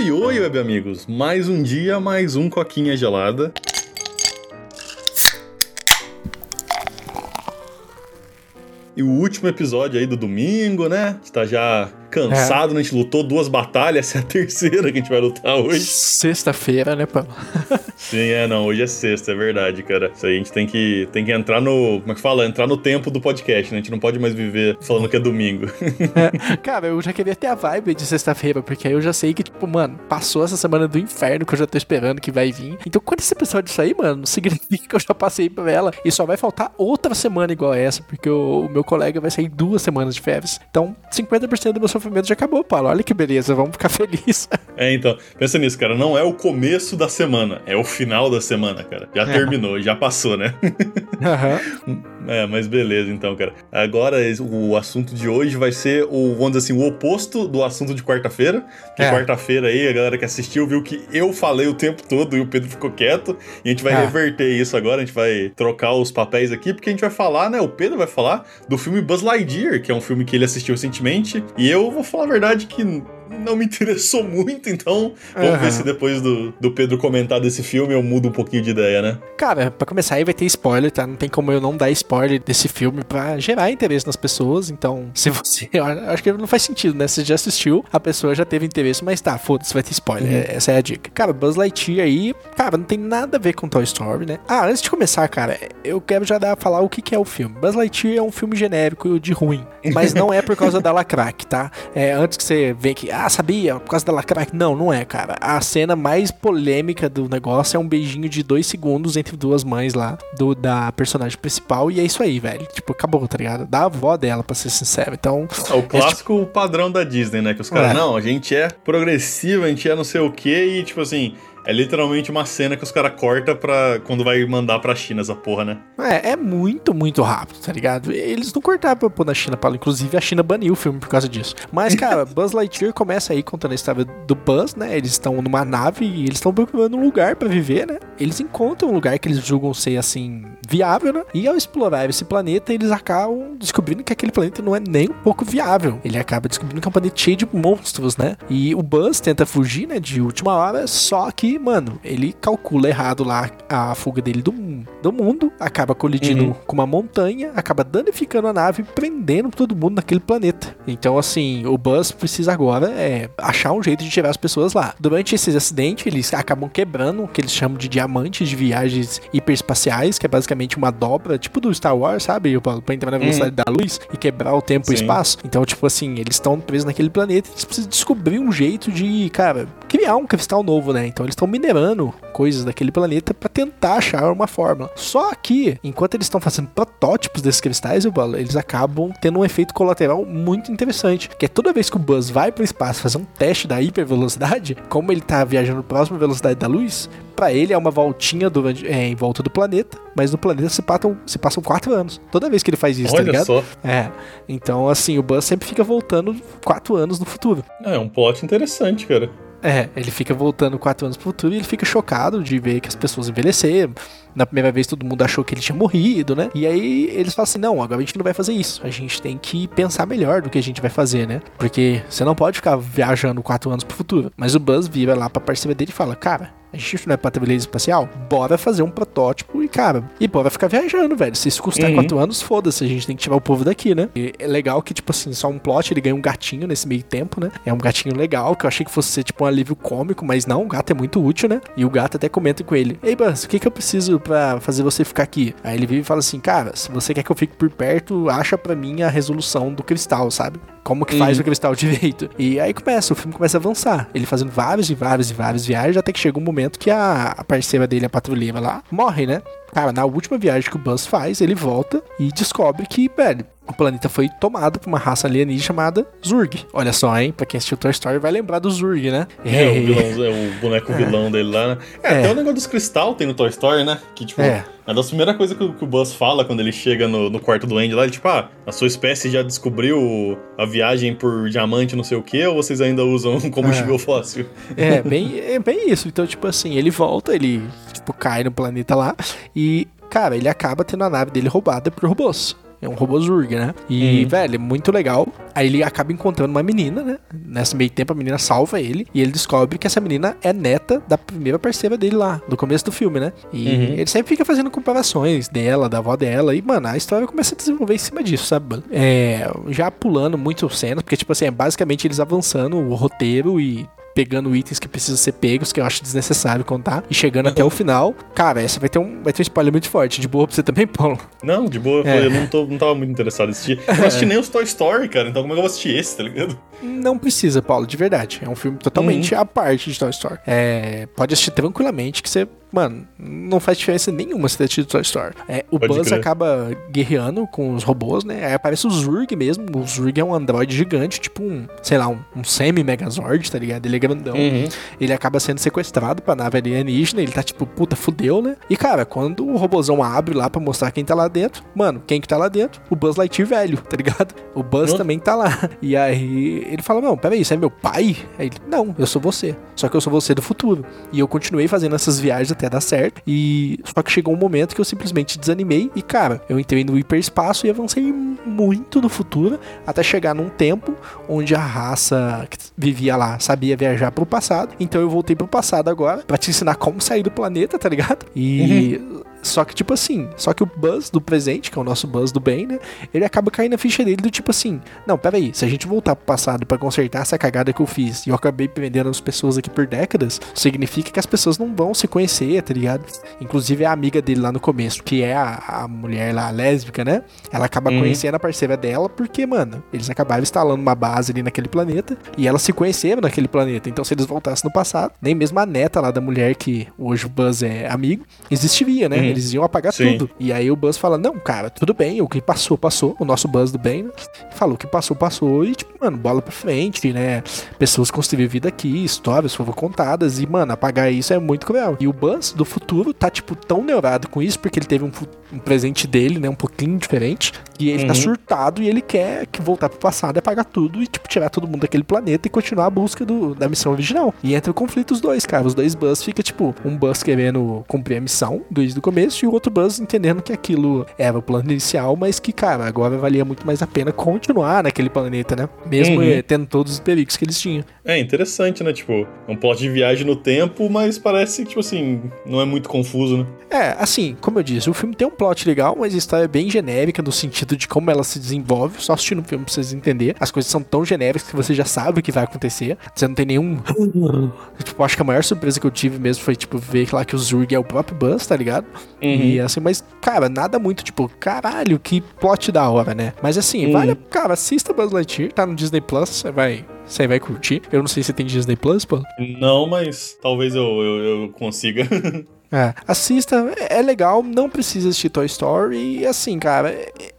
oi, oi, web amigos! Mais um dia, mais um coquinha gelada. E o último episódio aí do domingo, né? Está já cansado, é. né? A gente lutou duas batalhas, essa é a terceira que a gente vai lutar hoje. Sexta-feira, né, Paulo? Sim, é, não, hoje é sexta, é verdade, cara. Isso aí a gente tem que, tem que entrar no. Como é que fala? Entrar no tempo do podcast, né? A gente não pode mais viver falando que é domingo. É, cara, eu já queria ter a vibe de sexta-feira, porque aí eu já sei que, tipo, mano, passou essa semana do inferno que eu já tô esperando que vai vir. Então, quando esse episódio sair, mano, significa que eu já passei por ela e só vai faltar outra semana igual essa, porque o, o meu colega vai sair duas semanas de férias. Então, 50% do meu sofrimento já acabou, Paulo. Olha que beleza, vamos ficar felizes. É, então, pensa nisso, cara. Não é o começo da semana, é o final da semana, cara. Já é. terminou, já passou, né? Uhum. é, mas beleza, então, cara. Agora, o assunto de hoje vai ser o, vamos dizer assim, o oposto do assunto de quarta-feira. Que é. quarta-feira aí, a galera que assistiu viu que eu falei o tempo todo e o Pedro ficou quieto. E a gente vai é. reverter isso agora, a gente vai trocar os papéis aqui, porque a gente vai falar, né? O Pedro vai falar do filme Buzz Lightyear, que é um filme que ele assistiu recentemente. E eu vou falar a verdade que não me interessou muito, então vamos uhum. ver se depois do, do Pedro comentar desse filme eu mudo um pouquinho de ideia, né? Cara, pra começar aí vai ter spoiler, tá? Não tem como eu não dar spoiler desse filme pra gerar interesse nas pessoas, então se você... Eu acho que não faz sentido, né? Você já assistiu, a pessoa já teve interesse, mas tá, foda-se, vai ter spoiler, uhum. essa é a dica. Cara, Buzz Lightyear aí, cara, não tem nada a ver com Toy Story, né? Ah, antes de começar, cara, eu quero já dar, falar o que, que é o filme. Buzz Lightyear é um filme genérico de ruim, mas não é por causa da Lacraque, tá? É, antes que você venha aqui, ah, sabia, por causa da lacraque. Não, não é, cara. A cena mais polêmica do negócio é um beijinho de dois segundos entre duas mães lá, do da personagem principal, e é isso aí, velho. Tipo, acabou, tá ligado? Da avó dela, pra ser sincero. Então. É o clássico é, tipo... padrão da Disney, né? Que os caras, é. não, a gente é progressivo, a gente é não sei o quê, e tipo assim. É literalmente uma cena que os caras cortam pra quando vai mandar pra China essa porra, né? É, é muito, muito rápido, tá ligado? Eles não cortaram pra pôr na China, Paulo. Inclusive, a China baniu o filme por causa disso. Mas, cara, Buzz Lightyear começa aí contando a história do Buzz, né? Eles estão numa nave e eles estão procurando um lugar para viver, né? Eles encontram um lugar que eles julgam ser, assim, viável, né? E ao explorar esse planeta, eles acabam descobrindo que aquele planeta não é nem um pouco viável. Ele acaba descobrindo que é um planeta cheio de monstros, né? E o Buzz tenta fugir, né, de última hora, só que mano, ele calcula errado lá a fuga dele do, do mundo, acaba colidindo uhum. com uma montanha, acaba danificando a nave, prendendo todo mundo naquele planeta. Então, assim, o Buzz precisa agora é achar um jeito de tirar as pessoas lá. Durante esse acidente, eles acabam quebrando o que eles chamam de diamantes de viagens hiperespaciais, que é basicamente uma dobra, tipo do Star Wars, sabe? Pra entrar na uhum. velocidade uhum. da luz e quebrar o tempo Sim. e o espaço. Então, tipo assim, eles estão presos naquele planeta, eles precisam descobrir um jeito de, cara, criar um cristal novo, né? Então eles estão minerando coisas daquele planeta para tentar achar uma fórmula. Só que, enquanto eles estão fazendo protótipos desses cristais, eles acabam tendo um efeito colateral muito interessante, que é toda vez que o Buzz vai para o espaço fazer um teste da hipervelocidade, como ele tá viajando próximo à velocidade da luz, para ele é uma voltinha durante, é, em volta do planeta, mas no planeta se passam, se passam quatro anos. Toda vez que ele faz isso, tá Olha tá ligado? Só. É. Então, assim, o Buzz sempre fica voltando quatro anos no futuro. É, um plot interessante, cara. É, ele fica voltando quatro anos pro futuro e ele fica chocado de ver que as pessoas envelheceram. Na primeira vez todo mundo achou que ele tinha morrido, né? E aí eles falam assim: não, agora a gente não vai fazer isso. A gente tem que pensar melhor do que a gente vai fazer, né? Porque você não pode ficar viajando quatro anos pro futuro. Mas o Buzz vira lá pra parceira dele e fala: cara, a gente não é beleza espacial? Bora fazer um protótipo e, cara, e bora ficar viajando, velho. Se isso custar uhum. quatro anos, foda-se, a gente tem que tirar o povo daqui, né? E é legal que, tipo assim, só um plot, ele ganha um gatinho nesse meio tempo, né? É um gatinho legal, que eu achei que fosse ser, tipo, um alívio cômico, mas não, o gato é muito útil, né? E o gato até comenta com ele: Ei, Buzz, o que que eu preciso para fazer você ficar aqui? Aí ele vive e fala assim: Cara, se você quer que eu fique por perto, acha para mim a resolução do cristal, sabe? Como que faz uhum. o cristal direito. E aí começa, o filme começa a avançar. Ele fazendo vários e vários e vários viagens, até que chega um momento que a a parceira dele, a patrulheira lá, morre, né? Cara, na última viagem que o Buzz faz, ele volta e descobre que, velho, o planeta foi tomado por uma raça alienígena chamada Zurg. Olha só, hein? Pra quem assistiu Toy Story vai lembrar do Zurg, né? É, o, vilão, é o boneco é. vilão dele lá, né? É, é, até o negócio dos cristal tem no Toy Story, né? Que, tipo, é. é das primeiras coisas que, que, o Buzz fala quando ele chega no, no quarto do Andy lá, ele, tipo, ah, a sua espécie já descobriu a viagem por diamante, não sei o quê, ou vocês ainda usam combustível é. fóssil? É, bem, é bem isso. Então, tipo assim, ele volta, ele, tipo, cai no planeta lá e, cara, ele acaba tendo a nave dele roubada por robôs. É um robô Zurg, né? E, uhum. velho, é muito legal. Aí ele acaba encontrando uma menina, né? Nesse meio tempo a menina salva ele e ele descobre que essa menina é neta da primeira parceira dele lá, do começo do filme, né? E uhum. ele sempre fica fazendo comparações dela, da avó dela, e, mano, a história começa a desenvolver em cima disso, sabe? É, já pulando muito cenas, porque, tipo assim, é basicamente eles avançando o roteiro e pegando itens que precisam ser pegos, que eu acho desnecessário contar, e chegando até o final. Cara, essa vai ter um, vai ter um spoiler muito forte. De boa pra você também, Paulo? Não, de boa. É. Eu não, tô, não tava muito interessado em assistir. Eu não assisti nem os Toy Story, cara, então como é que eu vou assistir esse, tá ligado? Não precisa, Paulo, de verdade. É um filme totalmente uhum. à parte de Toy Story. É, pode assistir tranquilamente, que você mano, não faz diferença nenhuma se ter tido Toy Story. É, o Pode Buzz crer. acaba guerreando com os robôs, né? Aí aparece o Zurg mesmo. O Zurg é um androide gigante, tipo um, sei lá, um, um semi-megazord, tá ligado? Ele é grandão. Uhum. Ele acaba sendo sequestrado pra nave alienígena. Ele tá tipo, puta, fudeu, né? E cara, quando o robôzão abre lá pra mostrar quem tá lá dentro, mano, quem que tá lá dentro? O Buzz Lightyear velho, tá ligado? O Buzz uhum. também tá lá. E aí ele fala: Não, peraí, você é meu pai? Aí ele: Não, eu sou você. Só que eu sou você do futuro. E eu continuei fazendo essas viagens até dar certo. E só que chegou um momento que eu simplesmente desanimei e, cara, eu entrei no hiperespaço e avancei muito no futuro até chegar num tempo onde a raça que vivia lá sabia viajar pro passado. Então eu voltei pro passado agora para te ensinar como sair do planeta, tá ligado? E uhum. Só que, tipo assim, só que o Buzz do presente, que é o nosso Buzz do bem, né? Ele acaba caindo na ficha dele do tipo assim: Não, peraí, se a gente voltar pro passado para consertar essa cagada que eu fiz e eu acabei prendendo as pessoas aqui por décadas, significa que as pessoas não vão se conhecer, tá ligado? Inclusive a amiga dele lá no começo, que é a, a mulher lá, a lésbica, né? Ela acaba uhum. conhecendo a parceira dela porque, mano, eles acabaram instalando uma base ali naquele planeta e elas se conheceram naquele planeta. Então, se eles voltassem no passado, nem mesmo a neta lá da mulher que hoje o Buzz é amigo, existiria, né? Uhum. Eles iam apagar Sim. tudo. E aí o Buzz fala: Não, cara, tudo bem, o que passou, passou. O nosso Buzz do bem, né? Falou que passou, passou. E, tipo, mano, bola pra frente, né? Pessoas construíram vida aqui, histórias foram contadas. E, mano, apagar isso é muito cruel. E o Buzz do futuro tá, tipo, tão neurado com isso, porque ele teve um, um presente dele, né? Um pouquinho diferente. E ele tá uhum. tá surtado e ele quer que voltar pro passado e apagar tudo e, tipo, tirar todo mundo daquele planeta e continuar a busca do, da missão original. E entra o conflito os dois, cara. Os dois Buzz fica, tipo, um Buzz querendo cumprir a missão desde o começo e o outro Buzz entendendo que aquilo era o plano inicial, mas que, cara, agora valia muito mais a pena continuar naquele planeta, né? Mesmo uhum. Eh, tendo todos os perigos que eles tinham. É interessante, né? Tipo, é um plot de viagem no tempo, mas parece que, tipo assim, não é muito confuso, né? É, assim, como eu disse, o filme tem um plot legal, mas a história é bem genérica no sentido de como ela se desenvolve. Só assistindo o filme pra vocês entenderem. As coisas são tão genéricas que você já sabe o que vai acontecer. Você não tem nenhum. tipo, acho que a maior surpresa que eu tive mesmo foi, tipo, ver lá que o Zurg é o próprio Buzz, tá ligado? Uhum. E assim, mas, cara, nada muito, tipo, caralho, que plot da hora, né? Mas assim, uhum. vale, cara, assista Buzz Lightyear, tá no Disney Plus, você vai você vai curtir. Eu não sei se tem Disney Plus, pô. Não, mas talvez eu, eu, eu consiga. é, assista, é legal, não precisa assistir Toy Story. E assim, cara,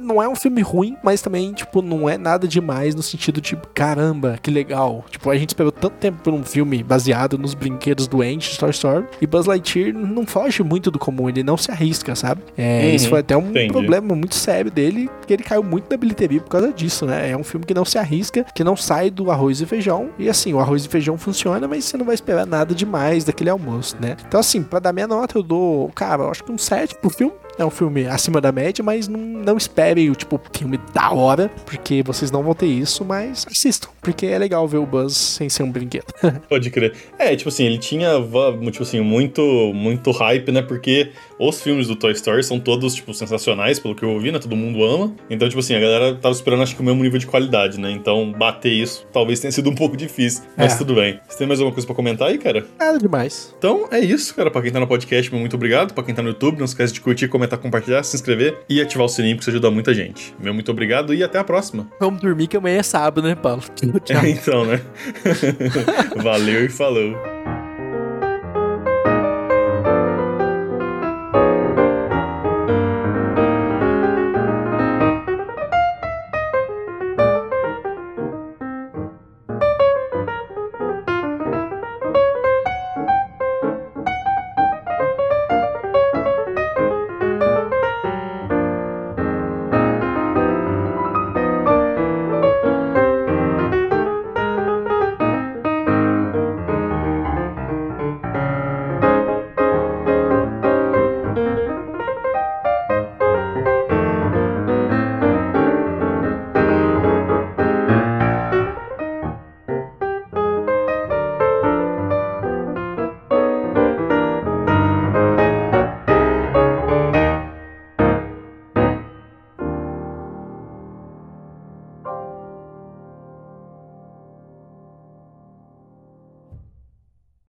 não é um filme ruim, mas também, tipo, não é nada demais no sentido de, caramba, que legal. Tipo, a gente esperou tanto tempo por um filme baseado nos brinquedos doentes de Toy Story. E Buzz Lightyear não foge muito do comum, ele não se arrisca, sabe? É, uhum, isso foi até um entendi. problema muito sério dele, que ele caiu muito na bilheteria por causa disso, né? É um filme que não se arrisca, que não sai do arroz e feijão. E assim, o arroz e feijão funciona, mas você não vai esperar nada demais daquele almoço, né? Então, assim, pra dar minha nota, eu dou, cara, eu acho que um 7 pro filme. É um filme acima da média, mas não, não espere o tipo filme da hora, porque vocês não vão ter isso, mas assistam, porque é legal ver o Buzz sem ser um brinquedo. Pode crer. É, tipo assim, ele tinha, tipo assim, muito, muito hype, né? Porque os filmes do Toy Story são todos, tipo, sensacionais, pelo que eu ouvi, né? Todo mundo ama. Então, tipo assim, a galera tava esperando, acho que o mesmo nível de qualidade, né? Então, bater isso talvez tenha sido um pouco difícil, mas é. tudo bem. Você tem mais alguma coisa pra comentar aí, cara? Nada demais. Então, é isso, cara. Pra quem tá no podcast, muito obrigado. Pra quem tá no YouTube, não esquece de curtir, comentar, compartilhar, se inscrever e ativar o sininho, porque isso ajuda muita gente. Meu muito obrigado e até a próxima. Vamos dormir que amanhã é sábado, né, Paulo? Tchau. É, então, né? Valeu e falou.